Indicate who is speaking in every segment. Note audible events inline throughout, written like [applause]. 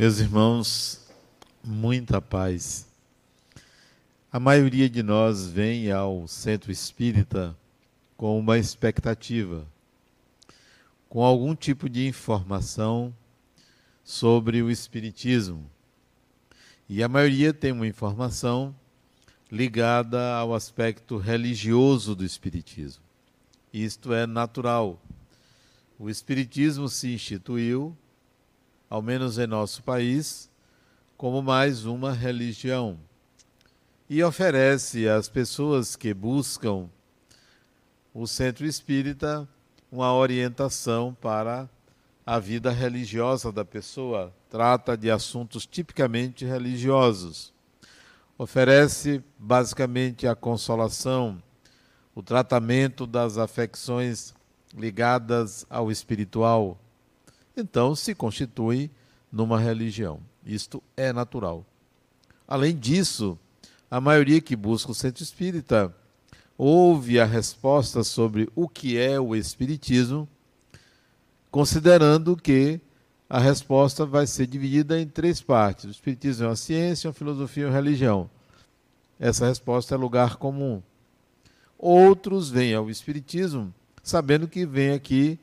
Speaker 1: Meus irmãos, muita paz. A maioria de nós vem ao centro espírita com uma expectativa, com algum tipo de informação sobre o espiritismo. E a maioria tem uma informação ligada ao aspecto religioso do espiritismo. Isto é natural. O espiritismo se instituiu ao menos em nosso país, como mais uma religião. E oferece às pessoas que buscam o centro espírita uma orientação para a vida religiosa da pessoa. Trata de assuntos tipicamente religiosos. Oferece basicamente a consolação, o tratamento das afecções ligadas ao espiritual então se constitui numa religião. Isto é natural. Além disso, a maioria que busca o centro espírita ouve a resposta sobre o que é o espiritismo, considerando que a resposta vai ser dividida em três partes: o espiritismo é uma ciência, uma filosofia e uma religião. Essa resposta é lugar comum. Outros vêm ao espiritismo sabendo que vem aqui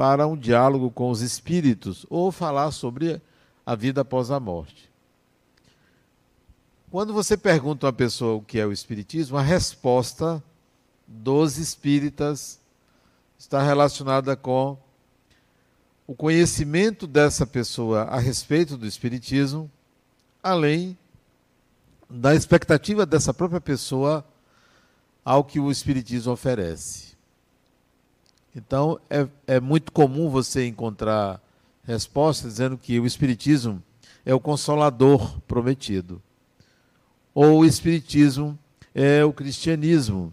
Speaker 1: para um diálogo com os espíritos ou falar sobre a vida após a morte. Quando você pergunta a uma pessoa o que é o espiritismo, a resposta dos espíritas está relacionada com o conhecimento dessa pessoa a respeito do espiritismo, além da expectativa dessa própria pessoa ao que o espiritismo oferece. Então, é, é muito comum você encontrar respostas dizendo que o Espiritismo é o consolador prometido. Ou o Espiritismo é o cristianismo.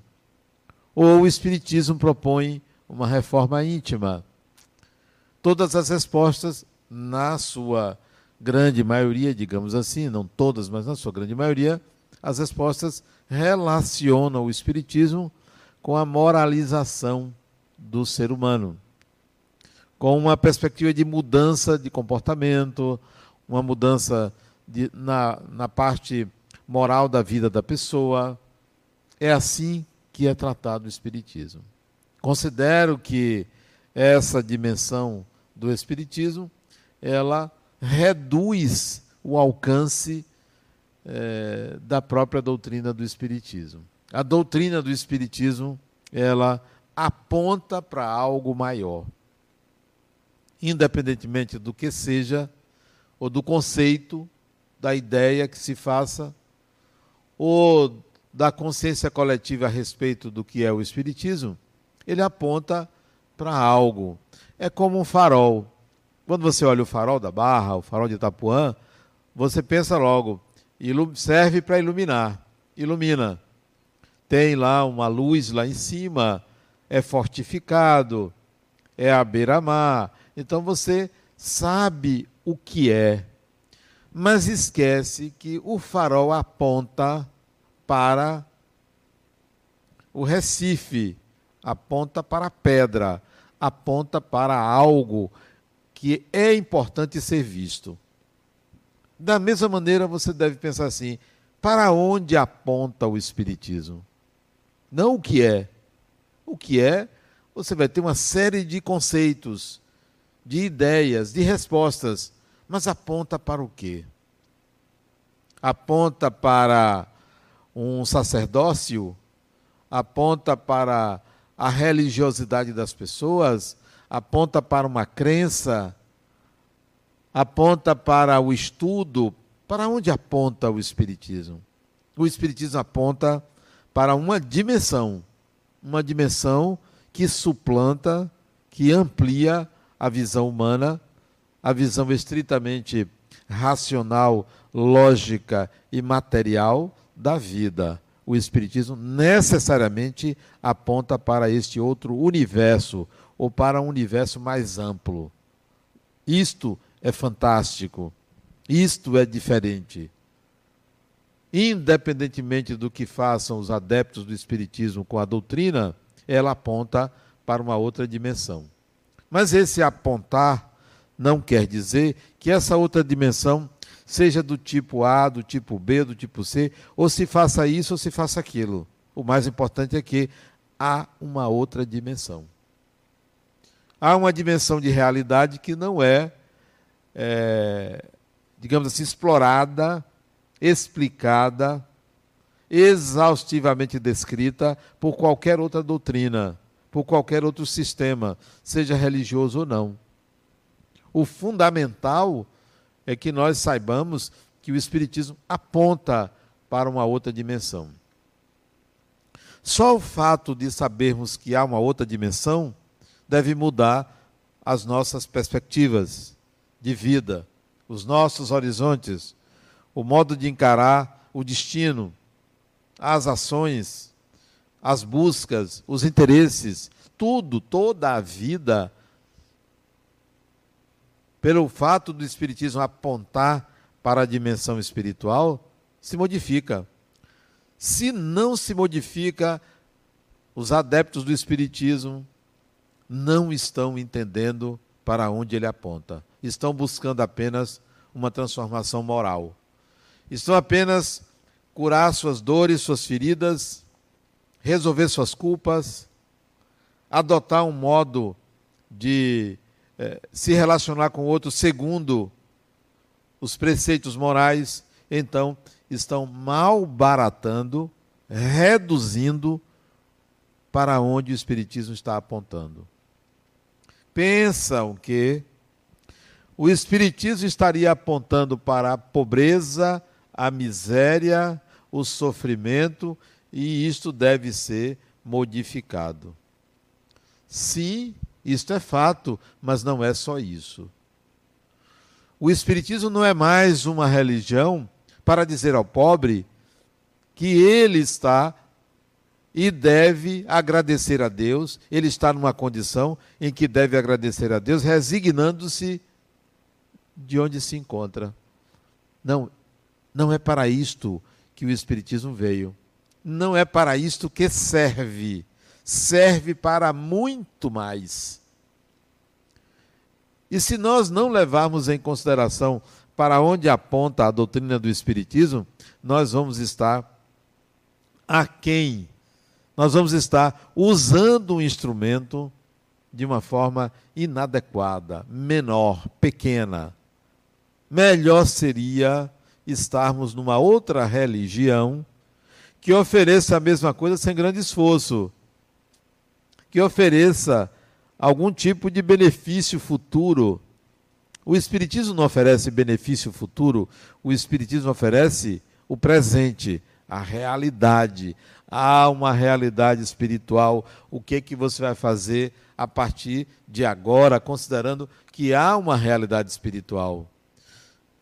Speaker 1: Ou o Espiritismo propõe uma reforma íntima. Todas as respostas, na sua grande maioria, digamos assim, não todas, mas na sua grande maioria, as respostas relacionam o Espiritismo com a moralização do ser humano, com uma perspectiva de mudança de comportamento, uma mudança de, na, na parte moral da vida da pessoa. É assim que é tratado o Espiritismo. Considero que essa dimensão do Espiritismo ela reduz o alcance é, da própria doutrina do Espiritismo. A doutrina do Espiritismo ela aponta para algo maior. Independentemente do que seja, ou do conceito, da ideia que se faça, ou da consciência coletiva a respeito do que é o Espiritismo, ele aponta para algo. É como um farol. Quando você olha o farol da Barra, o farol de Itapuã, você pensa logo, serve para iluminar, ilumina. Tem lá uma luz lá em cima, é fortificado, é à beira-mar. Então você sabe o que é, mas esquece que o farol aponta para o Recife, aponta para a pedra, aponta para algo que é importante ser visto. Da mesma maneira, você deve pensar assim: para onde aponta o Espiritismo? Não o que é, o que é, você vai ter uma série de conceitos, de ideias, de respostas, mas aponta para o quê? Aponta para um sacerdócio? Aponta para a religiosidade das pessoas? Aponta para uma crença? Aponta para o estudo? Para onde aponta o Espiritismo? O Espiritismo aponta para uma dimensão uma dimensão que suplanta, que amplia a visão humana, a visão estritamente racional, lógica e material da vida. O Espiritismo necessariamente aponta para este outro universo, ou para um universo mais amplo. Isto é fantástico. Isto é diferente independentemente do que façam os adeptos do Espiritismo com a doutrina, ela aponta para uma outra dimensão. Mas esse apontar não quer dizer que essa outra dimensão seja do tipo A, do tipo B, do tipo C, ou se faça isso ou se faça aquilo. O mais importante é que há uma outra dimensão. Há uma dimensão de realidade que não é, é digamos assim, explorada, explicada, exaustivamente descrita por qualquer outra doutrina, por qualquer outro sistema, seja religioso ou não. O fundamental é que nós saibamos que o Espiritismo aponta para uma outra dimensão. Só o fato de sabermos que há uma outra dimensão deve mudar as nossas perspectivas de vida, os nossos horizontes, o modo de encarar o destino, as ações, as buscas, os interesses, tudo, toda a vida, pelo fato do Espiritismo apontar para a dimensão espiritual, se modifica. Se não se modifica, os adeptos do Espiritismo não estão entendendo para onde ele aponta. Estão buscando apenas uma transformação moral. Estão apenas curar suas dores, suas feridas, resolver suas culpas, adotar um modo de eh, se relacionar com o outro segundo os preceitos morais, então estão malbaratando, reduzindo para onde o Espiritismo está apontando. Pensam que o Espiritismo estaria apontando para a pobreza, a miséria, o sofrimento e isto deve ser modificado. Sim, isto é fato, mas não é só isso. O Espiritismo não é mais uma religião para dizer ao pobre que ele está e deve agradecer a Deus, ele está numa condição em que deve agradecer a Deus, resignando-se de onde se encontra. Não, não é para isto que o Espiritismo veio. Não é para isto que serve. Serve para muito mais. E se nós não levarmos em consideração para onde aponta a doutrina do Espiritismo, nós vamos estar aquém. Nós vamos estar usando um instrumento de uma forma inadequada, menor, pequena. Melhor seria estarmos numa outra religião que ofereça a mesma coisa sem grande esforço, que ofereça algum tipo de benefício futuro. O Espiritismo não oferece benefício futuro, o Espiritismo oferece o presente, a realidade. Há uma realidade espiritual. O que é que você vai fazer a partir de agora, considerando que há uma realidade espiritual?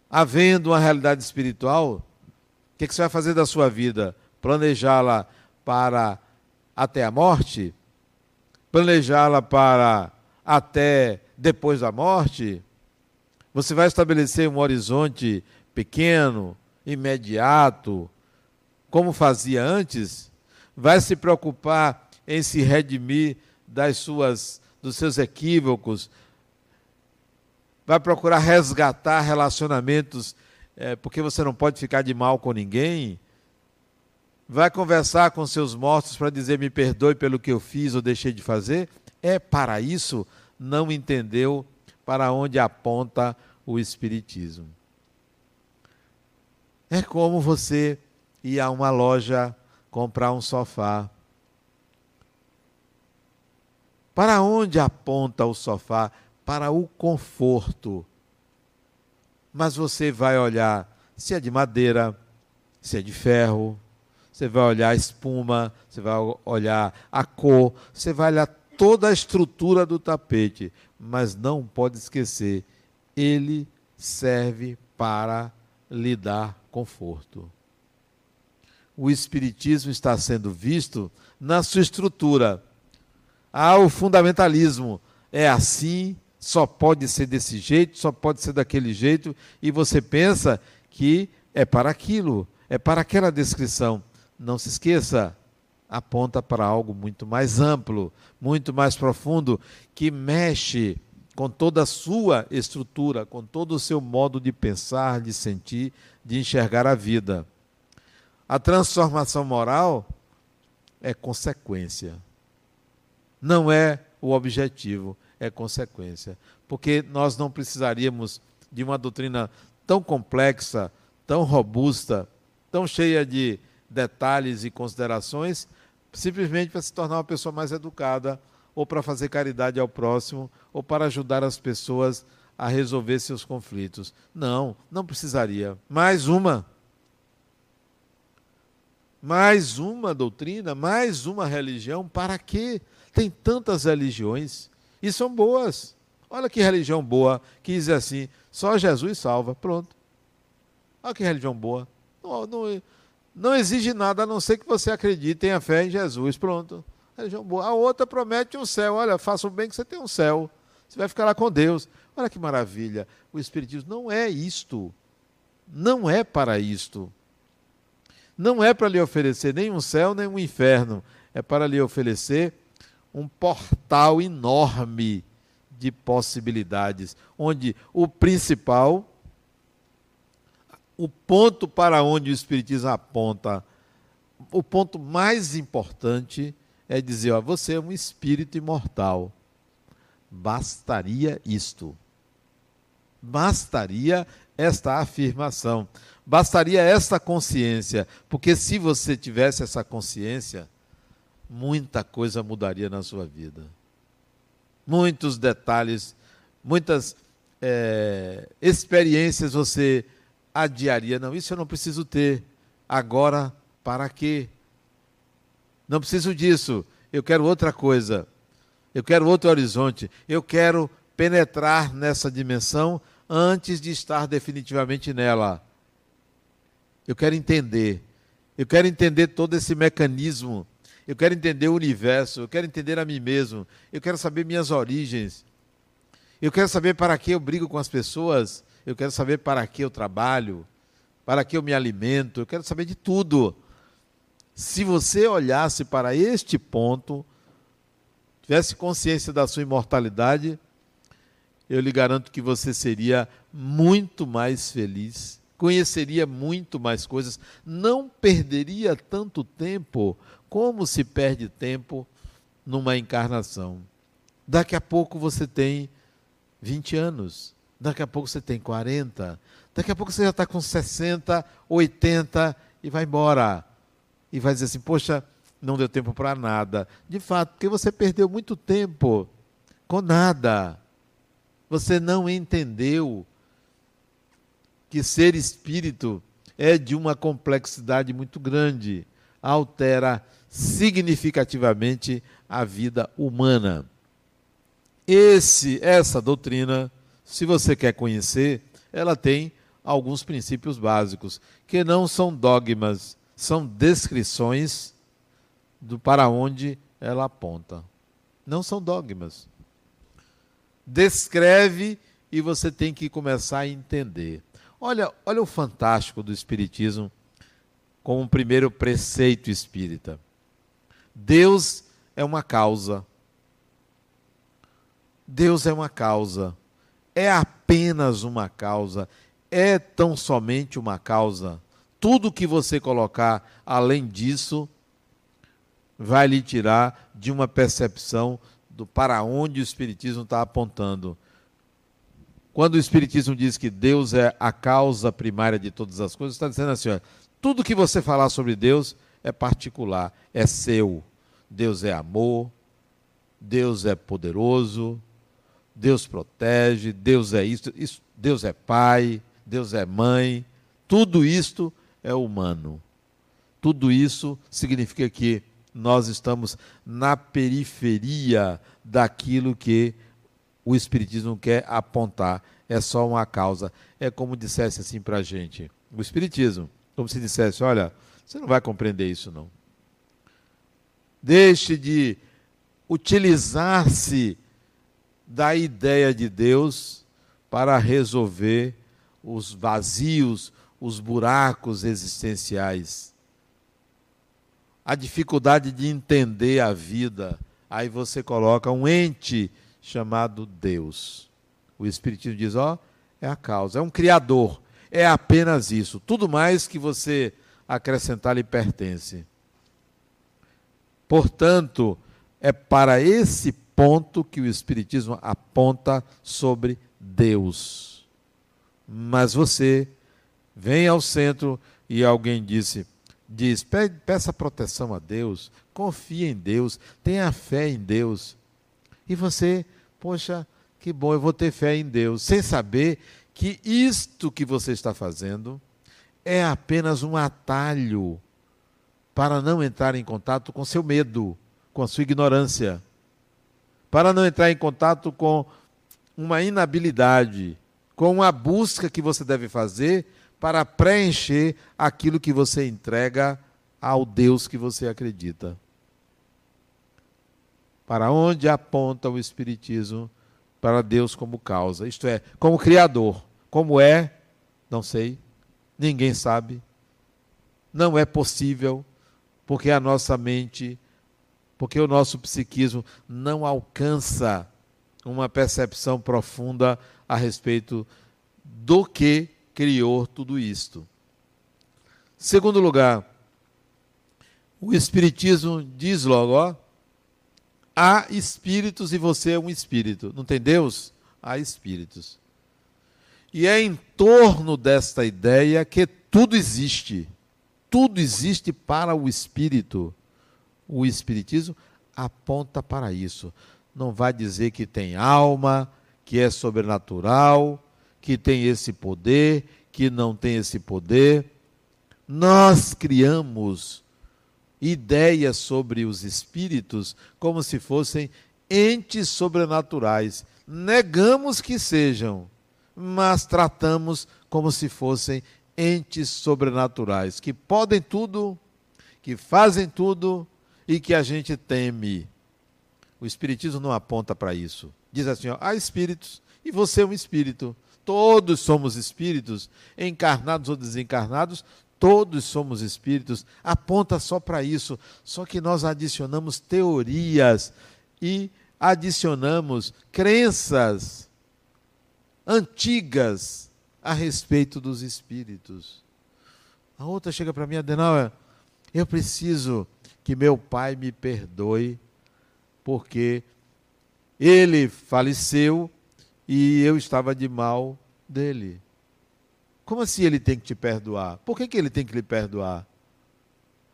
Speaker 1: Havendo uma realidade espiritual, o que, você vai fazer da sua vida? Planejá-la para até a morte? Planejá-la para até depois da morte? Você vai estabelecer um horizonte pequeno, imediato, como fazia antes? Vai se preocupar em se redimir das suas dos seus equívocos, vai procurar resgatar relacionamentos, é, porque você não pode ficar de mal com ninguém. Vai conversar com seus mortos para dizer me perdoe pelo que eu fiz ou deixei de fazer. É para isso não entendeu para onde aponta o Espiritismo. É como você ir a uma loja comprar um sofá. Para onde aponta o sofá? Para o conforto. Mas você vai olhar se é de madeira, se é de ferro, você vai olhar a espuma, você vai olhar a cor, você vai olhar toda a estrutura do tapete, mas não pode esquecer, ele serve para lhe dar conforto. O espiritismo está sendo visto na sua estrutura. Há o fundamentalismo, é assim só pode ser desse jeito, só pode ser daquele jeito, e você pensa que é para aquilo, é para aquela descrição. Não se esqueça, aponta para algo muito mais amplo, muito mais profundo, que mexe com toda a sua estrutura, com todo o seu modo de pensar, de sentir, de enxergar a vida. A transformação moral é consequência. Não é o objetivo, é consequência. Porque nós não precisaríamos de uma doutrina tão complexa, tão robusta, tão cheia de detalhes e considerações, simplesmente para se tornar uma pessoa mais educada, ou para fazer caridade ao próximo, ou para ajudar as pessoas a resolver seus conflitos. Não, não precisaria. Mais uma. Mais uma doutrina, mais uma religião, para quê? Tem tantas religiões e são boas. Olha que religião boa que diz assim: só Jesus salva. Pronto. Olha que religião boa. Não, não, não exige nada a não ser que você acredite, tenha fé em Jesus. Pronto religião boa. A outra promete um céu. Olha, faça o bem que você tem um céu. Você vai ficar lá com Deus. Olha que maravilha. O Espiritismo não é isto. Não é para isto. Não é para lhe oferecer nem um céu, nem um inferno. É para lhe oferecer um portal enorme de possibilidades, onde o principal, o ponto para onde o Espiritismo aponta, o ponto mais importante é dizer: ó, você é um espírito imortal. Bastaria isto. Bastaria esta afirmação. Bastaria esta consciência. Porque se você tivesse essa consciência, muita coisa mudaria na sua vida. Muitos detalhes, muitas é, experiências você adiaria. Não, isso eu não preciso ter. Agora, para quê? Não preciso disso. Eu quero outra coisa. Eu quero outro horizonte. Eu quero penetrar nessa dimensão antes de estar definitivamente nela. Eu quero entender. Eu quero entender todo esse mecanismo. Eu quero entender o universo. Eu quero entender a mim mesmo. Eu quero saber minhas origens. Eu quero saber para que eu brigo com as pessoas. Eu quero saber para que eu trabalho. Para que eu me alimento. Eu quero saber de tudo. Se você olhasse para este ponto, tivesse consciência da sua imortalidade, eu lhe garanto que você seria muito mais feliz, conheceria muito mais coisas, não perderia tanto tempo como se perde tempo numa encarnação. Daqui a pouco você tem 20 anos, daqui a pouco você tem 40, daqui a pouco você já está com 60, 80 e vai embora e vai dizer assim: poxa, não deu tempo para nada. De fato, porque você perdeu muito tempo com nada. Você não entendeu que ser espírito é de uma complexidade muito grande, altera significativamente a vida humana. Esse, essa doutrina, se você quer conhecer, ela tem alguns princípios básicos, que não são dogmas, são descrições do para onde ela aponta. Não são dogmas. Descreve e você tem que começar a entender. Olha, olha o fantástico do espiritismo como um primeiro preceito espírita. Deus é uma causa. Deus é uma causa. É apenas uma causa. É tão somente uma causa tudo que você colocar além disso vai lhe tirar de uma percepção do para onde o Espiritismo está apontando. Quando o Espiritismo diz que Deus é a causa primária de todas as coisas, está dizendo assim: tudo que você falar sobre Deus é particular, é seu. Deus é amor, Deus é poderoso, Deus protege, Deus é isso, isso Deus é pai, Deus é mãe. Tudo isto é humano. Tudo isso significa que nós estamos na periferia daquilo que o Espiritismo quer apontar. É só uma causa. É como dissesse assim para a gente: o Espiritismo, como se dissesse: olha, você não vai compreender isso, não. Deixe de utilizar-se da ideia de Deus para resolver os vazios, os buracos existenciais, a dificuldade de entender a vida. Aí você coloca um ente chamado Deus. O Espiritismo diz: ó, é a causa, é um criador, é apenas isso. Tudo mais que você acrescentar lhe pertence. Portanto, é para esse ponto que o Espiritismo aponta sobre Deus. Mas você vem ao centro e alguém disse, diz, peça proteção a Deus, confie em Deus, tenha fé em Deus. E você, poxa, que bom, eu vou ter fé em Deus, sem saber que isto que você está fazendo é apenas um atalho para não entrar em contato com seu medo, com a sua ignorância, para não entrar em contato com uma inabilidade, com uma busca que você deve fazer para preencher aquilo que você entrega ao Deus que você acredita. Para onde aponta o Espiritismo? Para Deus como causa, isto é, como Criador. Como é? Não sei. Ninguém sabe. Não é possível, porque a nossa mente, porque o nosso psiquismo não alcança uma percepção profunda a respeito do que criou tudo isto. Segundo lugar, o Espiritismo diz logo, ó, há espíritos e você é um espírito. Não tem Deus? Há espíritos. E é em torno desta ideia que tudo existe. Tudo existe para o espírito. O Espiritismo aponta para isso não vai dizer que tem alma, que é sobrenatural, que tem esse poder, que não tem esse poder. Nós criamos ideias sobre os espíritos como se fossem entes sobrenaturais. Negamos que sejam, mas tratamos como se fossem entes sobrenaturais, que podem tudo, que fazem tudo e que a gente teme. O Espiritismo não aponta para isso. Diz assim: ó, há espíritos e você é um espírito. Todos somos espíritos, encarnados ou desencarnados, todos somos espíritos. Aponta só para isso. Só que nós adicionamos teorias e adicionamos crenças antigas a respeito dos espíritos. A outra chega para mim, Adenauer, eu preciso que meu pai me perdoe porque ele faleceu e eu estava de mal dele. Como assim ele tem que te perdoar? Por que, que ele tem que lhe perdoar?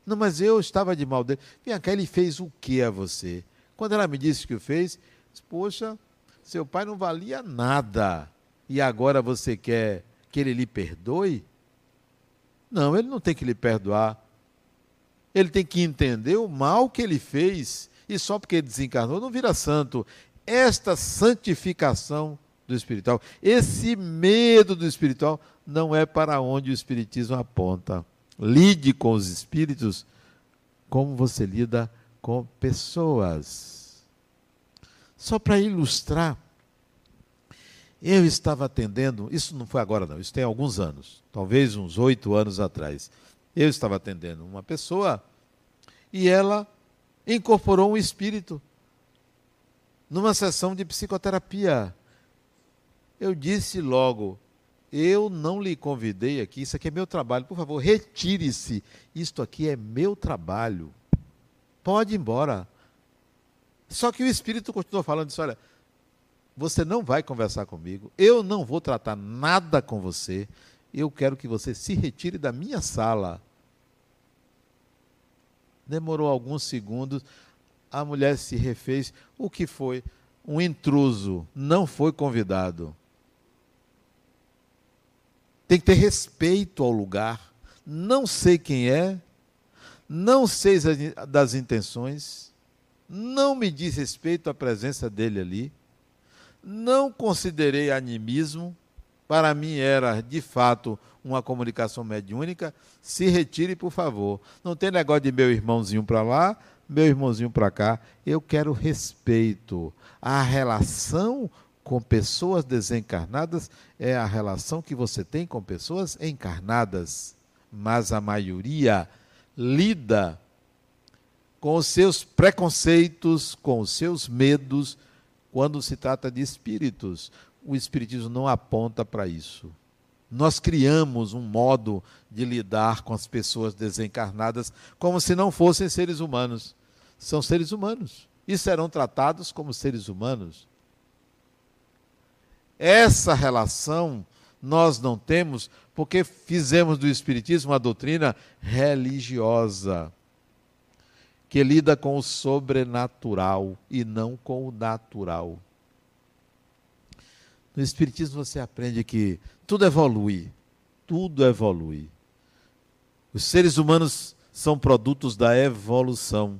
Speaker 1: Não, mas eu estava de mal dele. Vem cá, ele fez o que a você? Quando ela me disse que o fez, disse, poxa, seu pai não valia nada. E agora você quer que ele lhe perdoe? Não, ele não tem que lhe perdoar. Ele tem que entender o mal que ele fez e só porque desencarnou não vira santo. Esta santificação do espiritual, esse medo do espiritual, não é para onde o Espiritismo aponta. Lide com os espíritos como você lida com pessoas. Só para ilustrar, eu estava atendendo, isso não foi agora não, isso tem alguns anos, talvez uns oito anos atrás. Eu estava atendendo uma pessoa e ela incorporou um espírito numa sessão de psicoterapia. Eu disse logo: eu não lhe convidei aqui, isso aqui é meu trabalho, por favor, retire-se. Isto aqui é meu trabalho. Pode ir embora. Só que o espírito continuou falando isso: olha, você não vai conversar comigo, eu não vou tratar nada com você, eu quero que você se retire da minha sala. Demorou alguns segundos, a mulher se refez. O que foi? Um intruso, não foi convidado. Tem que ter respeito ao lugar. Não sei quem é, não sei das intenções, não me diz respeito à presença dele ali, não considerei animismo, para mim era de fato uma comunicação mediúnica, se retire, por favor. Não tem negócio de meu irmãozinho para lá, meu irmãozinho para cá. Eu quero respeito. A relação com pessoas desencarnadas é a relação que você tem com pessoas encarnadas. Mas a maioria lida com os seus preconceitos, com os seus medos, quando se trata de espíritos. O Espiritismo não aponta para isso. Nós criamos um modo de lidar com as pessoas desencarnadas como se não fossem seres humanos. São seres humanos e serão tratados como seres humanos. Essa relação nós não temos porque fizemos do Espiritismo uma doutrina religiosa que lida com o sobrenatural e não com o natural. No Espiritismo você aprende que tudo evolui, tudo evolui. Os seres humanos são produtos da evolução.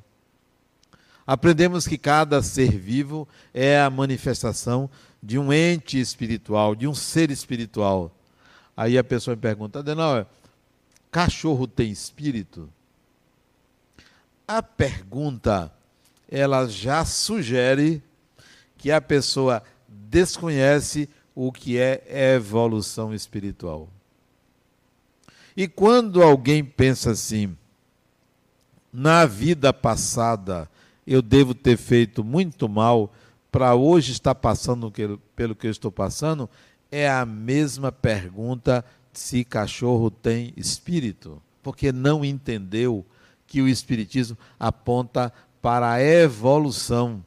Speaker 1: Aprendemos que cada ser vivo é a manifestação de um ente espiritual, de um ser espiritual. Aí a pessoa me pergunta, Adenauer, cachorro tem espírito? A pergunta, ela já sugere que a pessoa desconhece o que é evolução espiritual. E quando alguém pensa assim, na vida passada eu devo ter feito muito mal para hoje estar passando pelo que eu estou passando, é a mesma pergunta se cachorro tem espírito, porque não entendeu que o Espiritismo aponta para a evolução.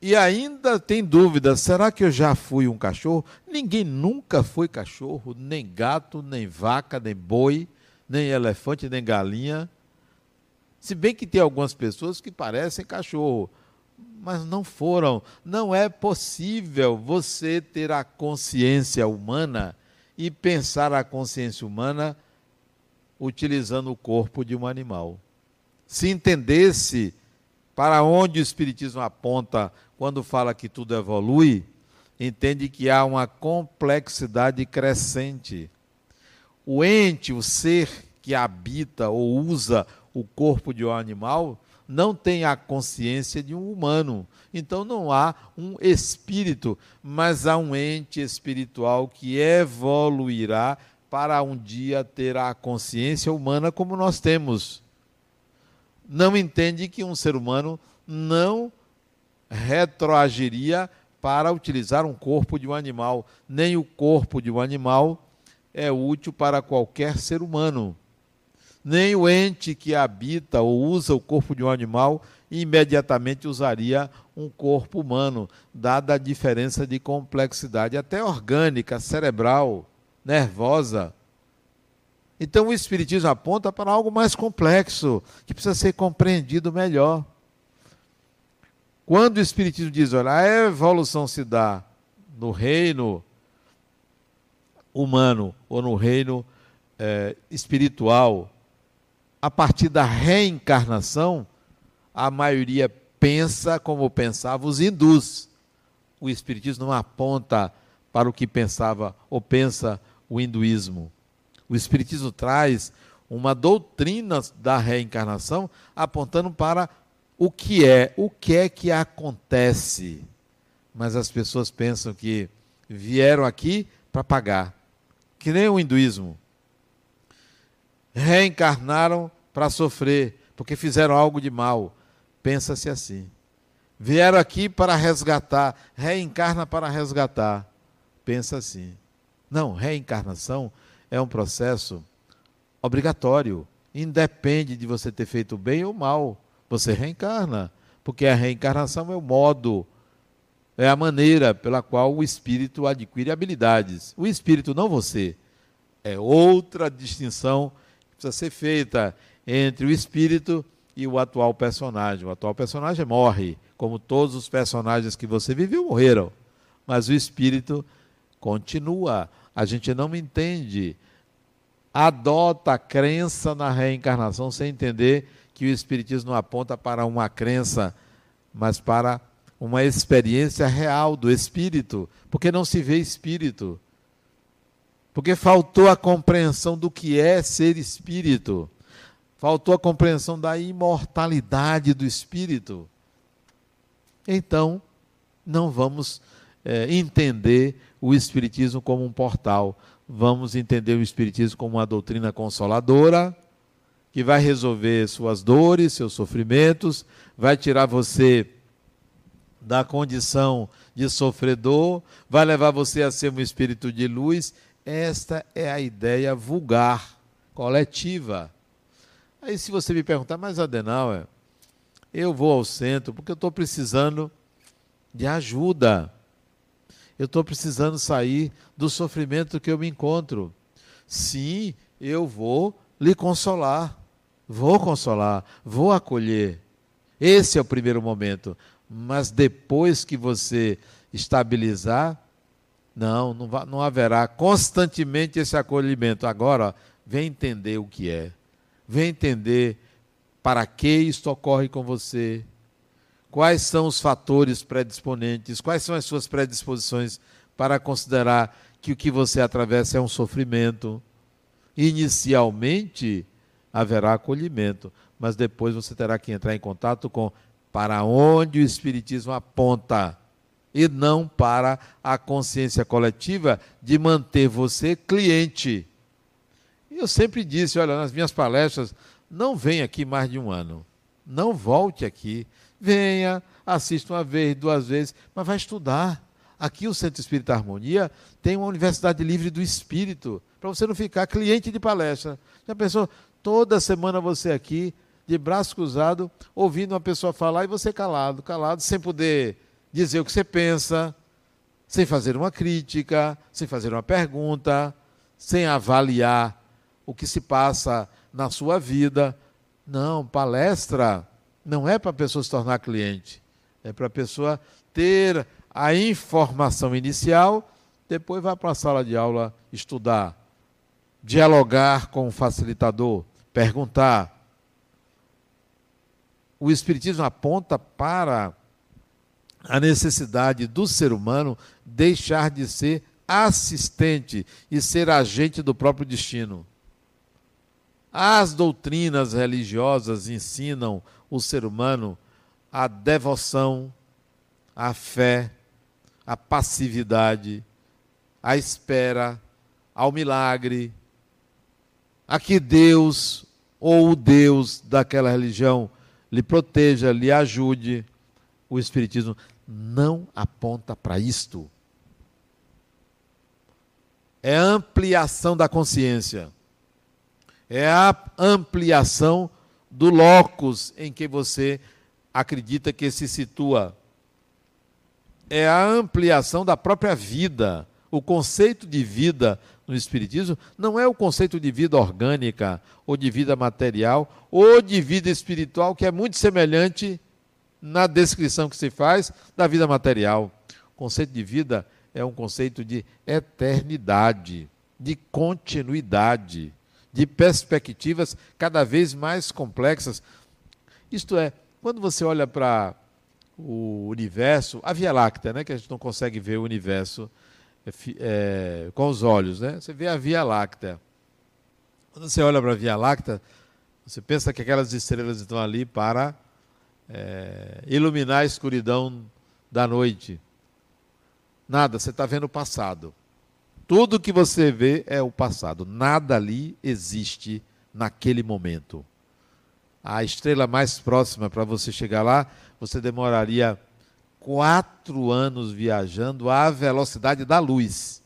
Speaker 1: E ainda tem dúvida: será que eu já fui um cachorro? Ninguém nunca foi cachorro, nem gato, nem vaca, nem boi, nem elefante, nem galinha. Se bem que tem algumas pessoas que parecem cachorro, mas não foram. Não é possível você ter a consciência humana e pensar a consciência humana utilizando o corpo de um animal. Se entendesse para onde o Espiritismo aponta quando fala que tudo evolui, entende que há uma complexidade crescente. O ente, o ser que habita ou usa o corpo de um animal, não tem a consciência de um humano. Então não há um espírito, mas há um ente espiritual que evoluirá para um dia ter a consciência humana como nós temos. Não entende que um ser humano não retroagiria para utilizar um corpo de um animal, nem o corpo de um animal é útil para qualquer ser humano. Nem o ente que habita ou usa o corpo de um animal imediatamente usaria um corpo humano, dada a diferença de complexidade, até orgânica, cerebral nervosa. Então o Espiritismo aponta para algo mais complexo, que precisa ser compreendido melhor. Quando o Espiritismo diz, olha, a evolução se dá no reino humano ou no reino é, espiritual, a partir da reencarnação, a maioria pensa como pensavam os hindus. O Espiritismo não aponta para o que pensava ou pensa o hinduísmo. O Espiritismo traz uma doutrina da reencarnação apontando para o que é, o que é que acontece. Mas as pessoas pensam que vieram aqui para pagar, que nem o hinduísmo. Reencarnaram para sofrer, porque fizeram algo de mal. Pensa-se assim. Vieram aqui para resgatar, reencarna para resgatar. Pensa assim. Não, reencarnação é um processo obrigatório. Independe de você ter feito bem ou mal. Você reencarna. Porque a reencarnação é o modo, é a maneira pela qual o espírito adquire habilidades. O espírito, não você. É outra distinção que precisa ser feita entre o espírito e o atual personagem. O atual personagem morre, como todos os personagens que você viveu morreram. Mas o espírito continua. A gente não entende. Adota a crença na reencarnação sem entender que o Espiritismo não aponta para uma crença, mas para uma experiência real do espírito, porque não se vê espírito. Porque faltou a compreensão do que é ser espírito. Faltou a compreensão da imortalidade do espírito. Então, não vamos é, entender o Espiritismo como um portal. Vamos entender o Espiritismo como uma doutrina consoladora, que vai resolver suas dores, seus sofrimentos, vai tirar você da condição de sofredor, vai levar você a ser um espírito de luz. Esta é a ideia vulgar, coletiva. Aí, se você me perguntar, mas Adenauer, eu vou ao centro porque eu estou precisando de ajuda. Eu estou precisando sair do sofrimento que eu me encontro. Sim, eu vou lhe consolar. Vou consolar, vou acolher. Esse é o primeiro momento. Mas depois que você estabilizar, não, não, não haverá constantemente esse acolhimento. Agora, vem entender o que é. Vem entender para que isto ocorre com você. Quais são os fatores predisponentes? Quais são as suas predisposições para considerar que o que você atravessa é um sofrimento? Inicialmente haverá acolhimento, mas depois você terá que entrar em contato com para onde o Espiritismo aponta e não para a consciência coletiva de manter você cliente. Eu sempre disse, olha, nas minhas palestras, não venha aqui mais de um ano. Não volte aqui. Venha, assista uma vez, duas vezes, mas vai estudar. Aqui o Centro Espírita Harmonia tem uma Universidade Livre do Espírito, para você não ficar cliente de palestra. Já pensou? Toda semana você aqui, de braço cruzado, ouvindo uma pessoa falar e você calado, calado, sem poder dizer o que você pensa, sem fazer uma crítica, sem fazer uma pergunta, sem avaliar o que se passa na sua vida. Não, palestra não é para a pessoa se tornar cliente, é para a pessoa ter a informação inicial, depois vai para a sala de aula estudar, dialogar com o facilitador, perguntar. O Espiritismo aponta para a necessidade do ser humano deixar de ser assistente e ser agente do próprio destino. As doutrinas religiosas ensinam o ser humano a devoção, a fé, a passividade, a espera, ao milagre, a que Deus ou o Deus daquela religião lhe proteja, lhe ajude. O Espiritismo não aponta para isto. É ampliação da consciência é a ampliação do locus em que você acredita que se situa. É a ampliação da própria vida. O conceito de vida no Espiritismo não é o conceito de vida orgânica, ou de vida material, ou de vida espiritual, que é muito semelhante na descrição que se faz da vida material. O conceito de vida é um conceito de eternidade, de continuidade de perspectivas cada vez mais complexas. Isto é, quando você olha para o universo, a Via Láctea, né, que a gente não consegue ver o universo é, com os olhos, né? Você vê a Via Láctea. Quando você olha para a Via Láctea, você pensa que aquelas estrelas estão ali para é, iluminar a escuridão da noite. Nada, você está vendo o passado. Tudo que você vê é o passado. Nada ali existe naquele momento. A estrela mais próxima para você chegar lá, você demoraria quatro anos viajando à velocidade da luz.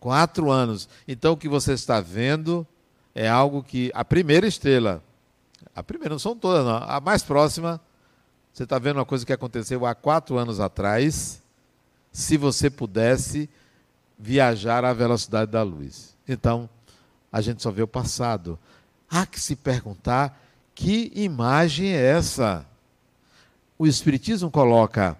Speaker 1: Quatro anos. Então o que você está vendo é algo que. A primeira estrela, a primeira, não são todas, não. A mais próxima, você está vendo uma coisa que aconteceu há quatro anos atrás. Se você pudesse viajar à velocidade da luz. Então, a gente só vê o passado. Há que se perguntar que imagem é essa? O Espiritismo coloca: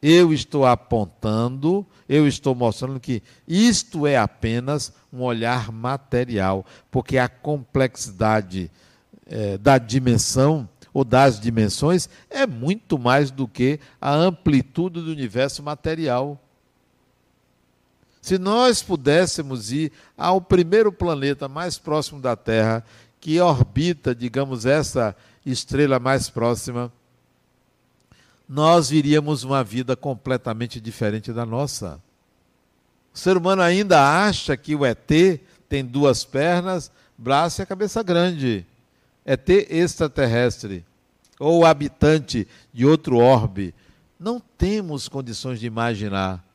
Speaker 1: eu estou apontando, eu estou mostrando que isto é apenas um olhar material, porque a complexidade é, da dimensão ou das dimensões é muito mais do que a amplitude do universo material. Se nós pudéssemos ir ao primeiro planeta mais próximo da Terra, que orbita, digamos, essa estrela mais próxima, nós viríamos uma vida completamente diferente da nossa. O ser humano ainda acha que o ET tem duas pernas, braço e a cabeça grande. ET extraterrestre, ou habitante de outro orbe. não temos condições de imaginar.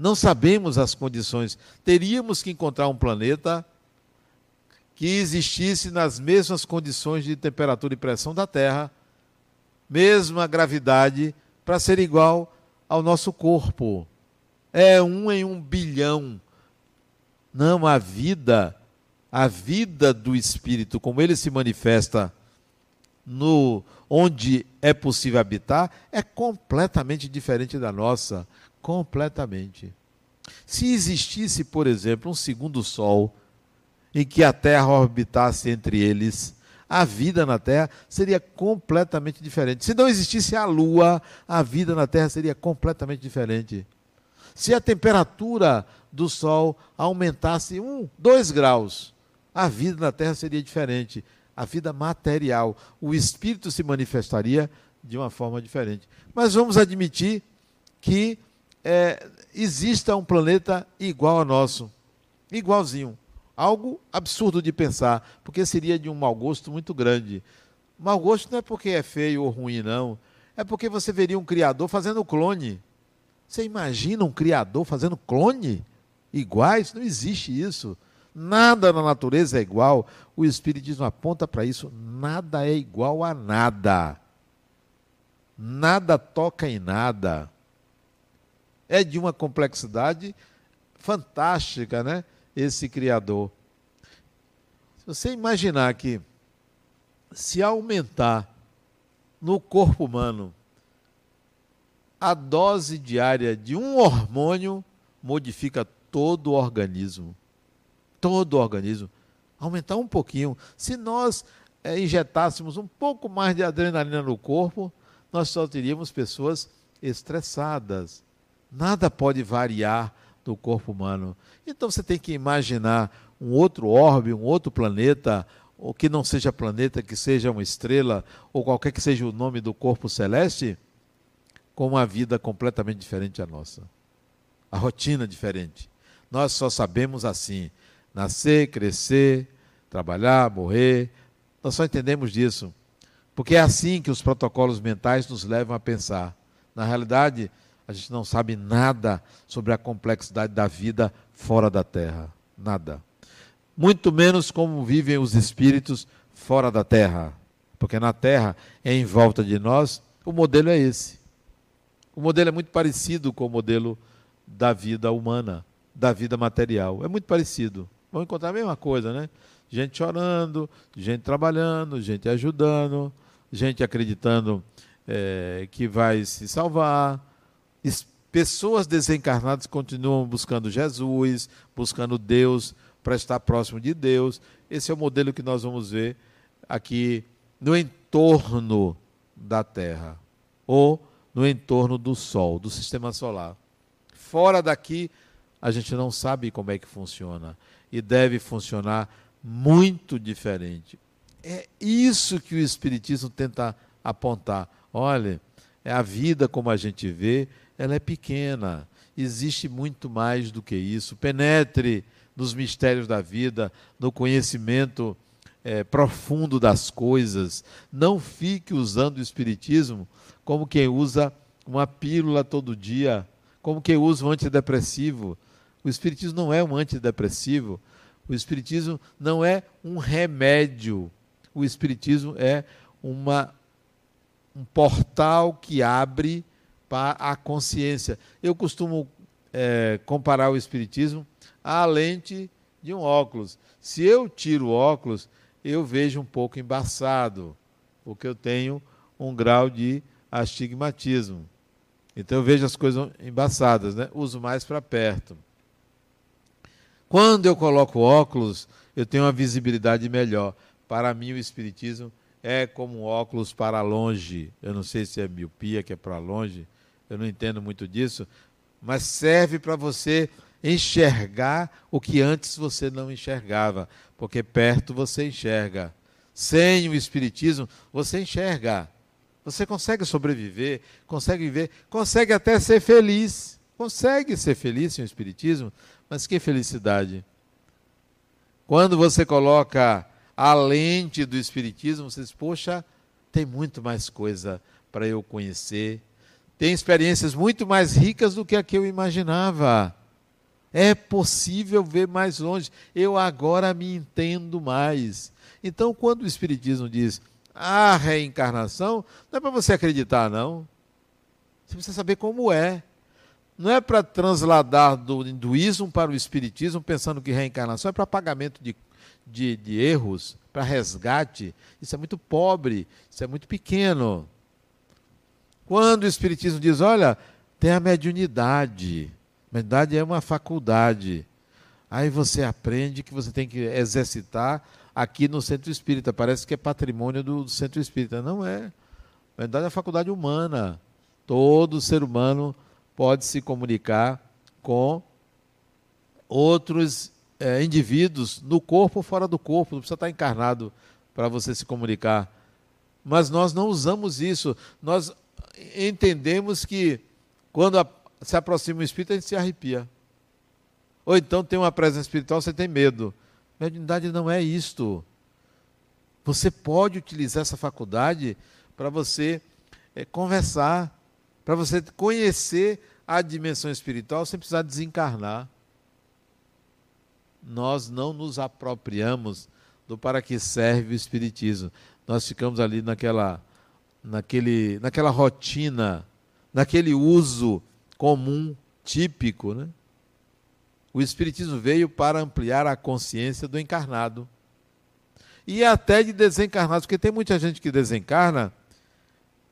Speaker 1: Não sabemos as condições. Teríamos que encontrar um planeta que existisse nas mesmas condições de temperatura e pressão da Terra, mesma gravidade, para ser igual ao nosso corpo. É um em um bilhão. Não, a vida, a vida do Espírito, como ele se manifesta no onde é possível habitar é completamente diferente da nossa, completamente. Se existisse, por exemplo, um segundo sol em que a Terra orbitasse entre eles, a vida na Terra seria completamente diferente. Se não existisse a Lua, a vida na Terra seria completamente diferente. Se a temperatura do Sol aumentasse um, dois graus, a vida na Terra seria diferente a vida material. O espírito se manifestaria de uma forma diferente. Mas vamos admitir que é, exista um planeta igual ao nosso, igualzinho. Algo absurdo de pensar, porque seria de um mau gosto muito grande. Mau gosto não é porque é feio ou ruim, não. É porque você veria um criador fazendo clone. Você imagina um criador fazendo clone? Iguais? Não existe isso. Nada na natureza é igual. O Espiritismo aponta para isso. Nada é igual a nada. Nada toca em nada. É de uma complexidade fantástica, né? Esse Criador. Se você imaginar que se aumentar no corpo humano a dose diária de um hormônio, modifica todo o organismo todo o organismo. Aumentar um pouquinho. Se nós é, injetássemos um pouco mais de adrenalina no corpo, nós só teríamos pessoas estressadas. Nada pode variar no corpo humano. Então você tem que imaginar um outro orbe, um outro planeta, ou que não seja planeta, que seja uma estrela, ou qualquer que seja o nome do corpo celeste, com uma vida completamente diferente da nossa. A rotina diferente. Nós só sabemos assim nascer, crescer, trabalhar, morrer. Nós só entendemos disso. Porque é assim que os protocolos mentais nos levam a pensar. Na realidade, a gente não sabe nada sobre a complexidade da vida fora da Terra. Nada. Muito menos como vivem os espíritos fora da Terra. Porque na Terra, em volta de nós, o modelo é esse. O modelo é muito parecido com o modelo da vida humana, da vida material. É muito parecido vão encontrar a mesma coisa, né? Gente chorando, gente trabalhando, gente ajudando, gente acreditando é, que vai se salvar. Pessoas desencarnadas continuam buscando Jesus, buscando Deus, para estar próximo de Deus. Esse é o modelo que nós vamos ver aqui no entorno da Terra, ou no entorno do Sol, do sistema solar. Fora daqui, a gente não sabe como é que funciona e deve funcionar muito diferente. É isso que o Espiritismo tenta apontar. Olha, é a vida como a gente vê, ela é pequena. Existe muito mais do que isso. Penetre nos mistérios da vida, no conhecimento é, profundo das coisas. Não fique usando o Espiritismo como quem usa uma pílula todo dia, como quem usa um antidepressivo. O Espiritismo não é um antidepressivo. O Espiritismo não é um remédio. O Espiritismo é uma, um portal que abre a consciência. Eu costumo é, comparar o Espiritismo à lente de um óculos. Se eu tiro o óculos, eu vejo um pouco embaçado, porque eu tenho um grau de astigmatismo. Então eu vejo as coisas embaçadas, né? uso mais para perto. Quando eu coloco óculos, eu tenho uma visibilidade melhor. Para mim, o Espiritismo é como um óculos para longe. Eu não sei se é miopia, que é para longe, eu não entendo muito disso, mas serve para você enxergar o que antes você não enxergava, porque perto você enxerga. Sem o Espiritismo, você enxerga. Você consegue sobreviver, consegue viver, consegue até ser feliz. Consegue ser feliz sem o Espiritismo, mas que felicidade! Quando você coloca a lente do Espiritismo, você diz, poxa, tem muito mais coisa para eu conhecer. Tem experiências muito mais ricas do que a que eu imaginava. É possível ver mais longe. Eu agora me entendo mais. Então, quando o Espiritismo diz a reencarnação, não é para você acreditar, não. Você precisa saber como é. Não é para transladar do hinduísmo para o espiritismo pensando que reencarnação é para pagamento de, de, de erros, para resgate. Isso é muito pobre, isso é muito pequeno. Quando o espiritismo diz, olha, tem a mediunidade. Mediunidade é uma faculdade. Aí você aprende que você tem que exercitar aqui no centro espírita. Parece que é patrimônio do, centro espírita. Não é. Mediunidade é a faculdade humana. Todo ser humano pode se comunicar com outros é, indivíduos no corpo ou fora do corpo, não precisa estar encarnado para você se comunicar. Mas nós não usamos isso. Nós entendemos que quando a, se aproxima o espírito, a gente se arrepia. Ou então tem uma presença espiritual, você tem medo. Mediunidade não é isto. Você pode utilizar essa faculdade para você é, conversar, para você conhecer a dimensão espiritual sem precisar desencarnar. Nós não nos apropriamos do para que serve o Espiritismo. Nós ficamos ali naquela, naquele, naquela rotina, naquele uso comum, típico. Né? O Espiritismo veio para ampliar a consciência do encarnado. E até de desencarnados, porque tem muita gente que desencarna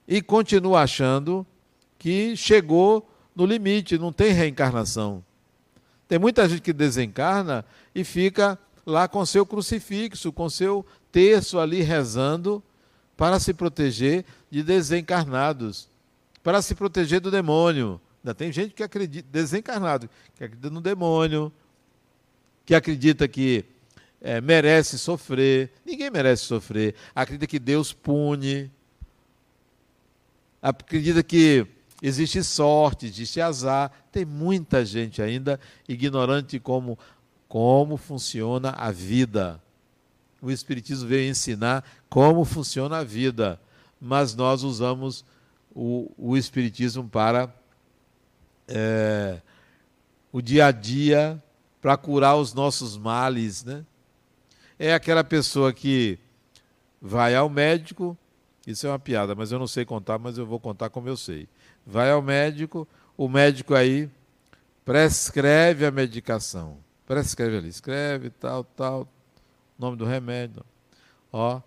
Speaker 1: e continua achando que chegou no limite, não tem reencarnação. Tem muita gente que desencarna e fica lá com seu crucifixo, com seu terço ali rezando para se proteger de desencarnados, para se proteger do demônio. Ainda tem gente que acredita, desencarnado, que acredita no demônio, que acredita que é, merece sofrer. Ninguém merece sofrer. Acredita que Deus pune. Acredita que existe sorte, existe azar. Tem muita gente ainda ignorante como como funciona a vida. O Espiritismo veio ensinar como funciona a vida, mas nós usamos o, o Espiritismo para é, o dia a dia, para curar os nossos males. Né? É aquela pessoa que vai ao médico, isso é uma piada, mas eu não sei contar, mas eu vou contar como eu sei vai ao médico, o médico aí prescreve a medicação. Prescreve ali, escreve tal, tal, nome do remédio. Ó,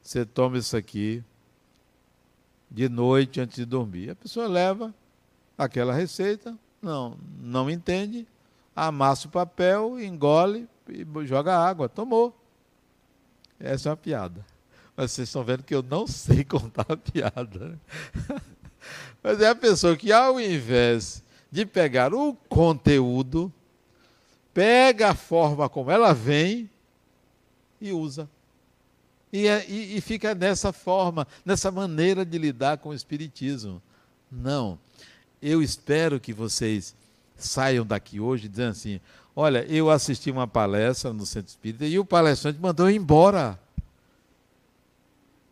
Speaker 1: você toma isso aqui de noite antes de dormir. A pessoa leva aquela receita, não, não entende, amassa o papel, engole e joga água. Tomou. Essa é uma piada. Mas vocês estão vendo que eu não [laughs] sei contar a piada. Né? [laughs] Mas é a pessoa que, ao invés de pegar o conteúdo, pega a forma como ela vem e usa. E, é, e, e, fica nessa forma, nessa maneira de lidar com o Espiritismo. Não. Eu espero que vocês saiam daqui hoje dizendo assim: olha, eu assisti uma palestra no Centro Espírita e o palestrante mandou ir embora.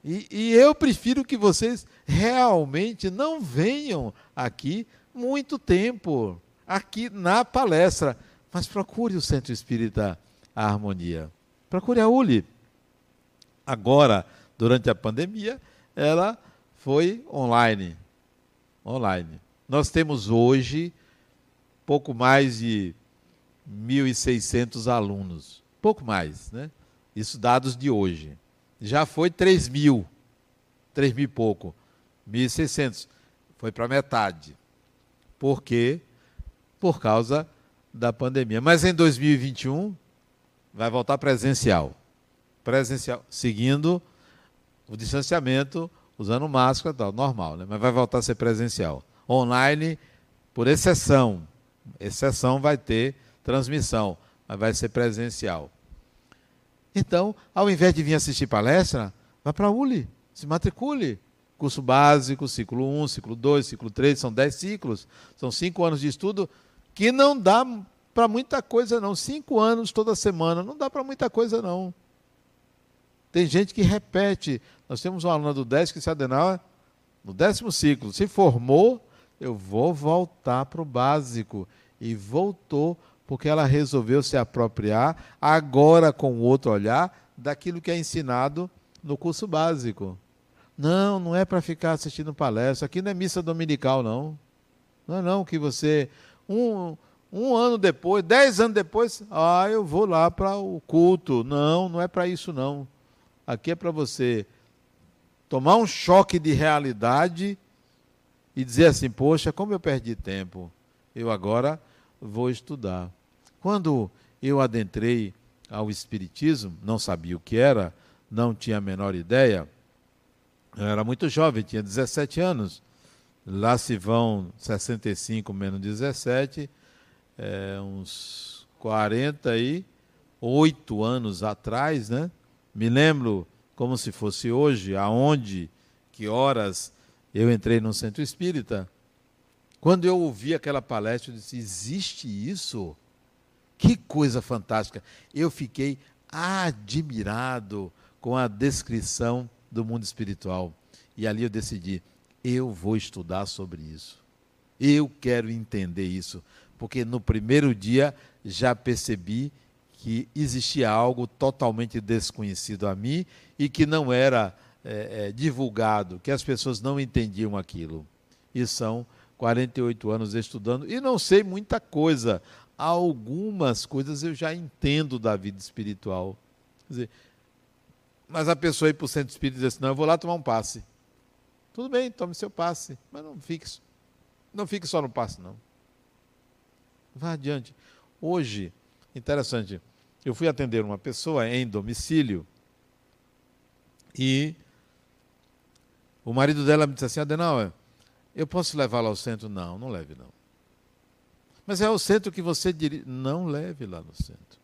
Speaker 1: E, e eu prefiro que vocês realmente não venham aqui muito tempo, aqui na palestra, mas procure o Centro Espírita a Harmonia. Procure a ULI. Agora, durante a pandemia, ela foi online. Online. Nós temos hoje pouco mais de 1.600 alunos. Pouco mais, né? Isso dados de hoje já foi 3 mil, 3 mil e pouco, 1.600, foi para metade. Por quê? Por causa da pandemia. Mas em 2021 vai voltar presencial. Presencial, seguindo o distanciamento, usando máscara, tal, normal, né? mas vai voltar a ser presencial. Online, por exceção, exceção vai ter transmissão, mas vai ser presencial. Então, ao invés de vir assistir palestra, vá para a ULI, se matricule. Curso básico, ciclo 1, ciclo 2, ciclo 3, são 10 ciclos. São 5 anos de estudo que não dá para muita coisa, não. 5 anos toda semana, não dá para muita coisa, não. Tem gente que repete. Nós temos uma aluna do 10 que se adenal no décimo ciclo, se formou, eu vou voltar para o básico. E voltou, porque ela resolveu se apropriar, agora com outro olhar, daquilo que é ensinado no curso básico. Não, não é para ficar assistindo palestra. Aqui não é missa dominical, não. Não é não que você. Um, um ano depois, dez anos depois, ah, eu vou lá para o culto. Não, não é para isso, não. Aqui é para você tomar um choque de realidade e dizer assim: poxa, como eu perdi tempo, eu agora vou estudar. Quando eu adentrei ao Espiritismo, não sabia o que era, não tinha a menor ideia, eu era muito jovem, tinha 17 anos. Lá se vão 65 menos 17, é, uns 48 anos atrás, né? Me lembro como se fosse hoje, aonde, que horas eu entrei no centro espírita. Quando eu ouvi aquela palestra, eu disse: existe isso? Que coisa fantástica! Eu fiquei admirado com a descrição do mundo espiritual. E ali eu decidi: eu vou estudar sobre isso. Eu quero entender isso. Porque no primeiro dia já percebi que existia algo totalmente desconhecido a mim e que não era é, é, divulgado, que as pessoas não entendiam aquilo. E são 48 anos estudando e não sei muita coisa. Algumas coisas eu já entendo da vida espiritual. Dizer, mas a pessoa ir para o centro espírita e dizer assim, não, eu vou lá tomar um passe. Tudo bem, tome seu passe, mas não fique, não fique só no passe, não. Vá adiante. Hoje, interessante, eu fui atender uma pessoa em domicílio e o marido dela me disse assim: Adenauer, eu posso levá-la ao centro? Não, não leve não. Mas é ao centro que você dirige. Não leve lá no centro.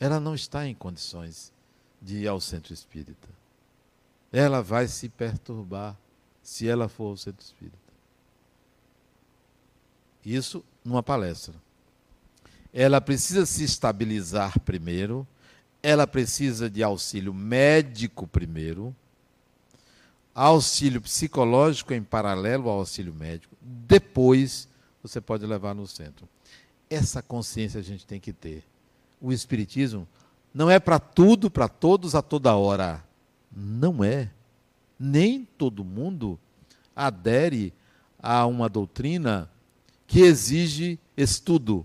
Speaker 1: Ela não está em condições de ir ao centro espírita. Ela vai se perturbar se ela for ao centro espírita. Isso numa palestra ela precisa se estabilizar primeiro, ela precisa de auxílio médico primeiro, auxílio psicológico em paralelo ao auxílio médico, depois você pode levar no centro. Essa consciência a gente tem que ter. O Espiritismo não é para tudo, para todos, a toda hora. Não é. Nem todo mundo adere a uma doutrina que exige estudo,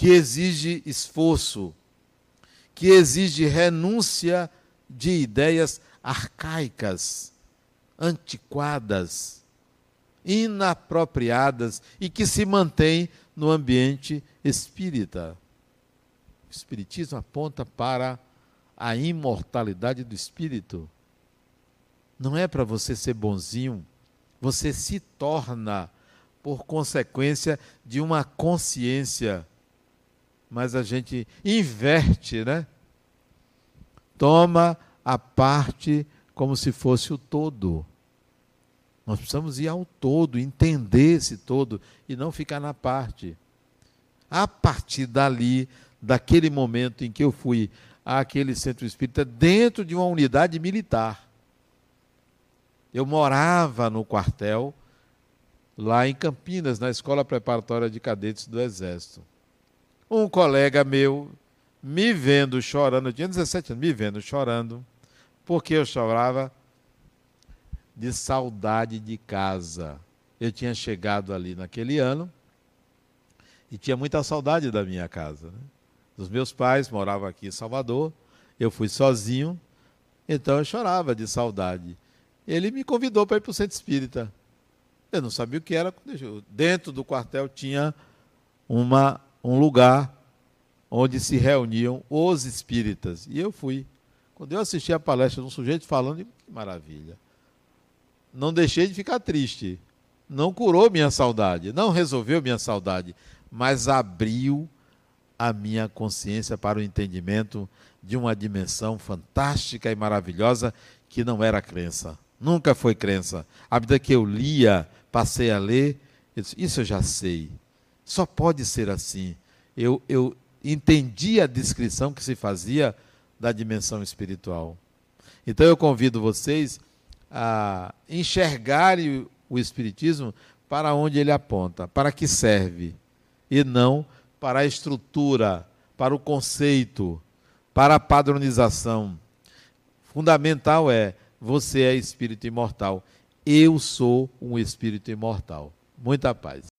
Speaker 1: que exige esforço, que exige renúncia de ideias arcaicas, antiquadas, inapropriadas e que se mantém no ambiente espírita. O Espiritismo aponta para a imortalidade do espírito. Não é para você ser bonzinho, você se torna por consequência de uma consciência mas a gente inverte, né? Toma a parte como se fosse o todo. Nós precisamos ir ao todo, entender esse todo e não ficar na parte. A partir dali, daquele momento em que eu fui àquele centro espírita, dentro de uma unidade militar. Eu morava no quartel, lá em Campinas, na Escola Preparatória de Cadetes do Exército um colega meu me vendo chorando, eu tinha 17 anos, me vendo chorando, porque eu chorava de saudade de casa. Eu tinha chegado ali naquele ano e tinha muita saudade da minha casa. Né? Meus pais moravam aqui em Salvador, eu fui sozinho, então eu chorava de saudade. Ele me convidou para ir para o centro espírita. Eu não sabia o que era. Dentro do quartel tinha uma um lugar onde se reuniam os espíritas. E eu fui. Quando eu assisti a palestra de um sujeito falando, que maravilha. Não deixei de ficar triste. Não curou minha saudade, não resolveu minha saudade, mas abriu a minha consciência para o entendimento de uma dimensão fantástica e maravilhosa que não era crença. Nunca foi crença. À medida que eu lia, passei a ler, eu disse, isso eu já sei. Só pode ser assim. Eu, eu entendi a descrição que se fazia da dimensão espiritual. Então eu convido vocês a enxergarem o Espiritismo para onde ele aponta, para que serve, e não para a estrutura, para o conceito, para a padronização. Fundamental é: você é espírito imortal, eu sou um espírito imortal. Muita paz.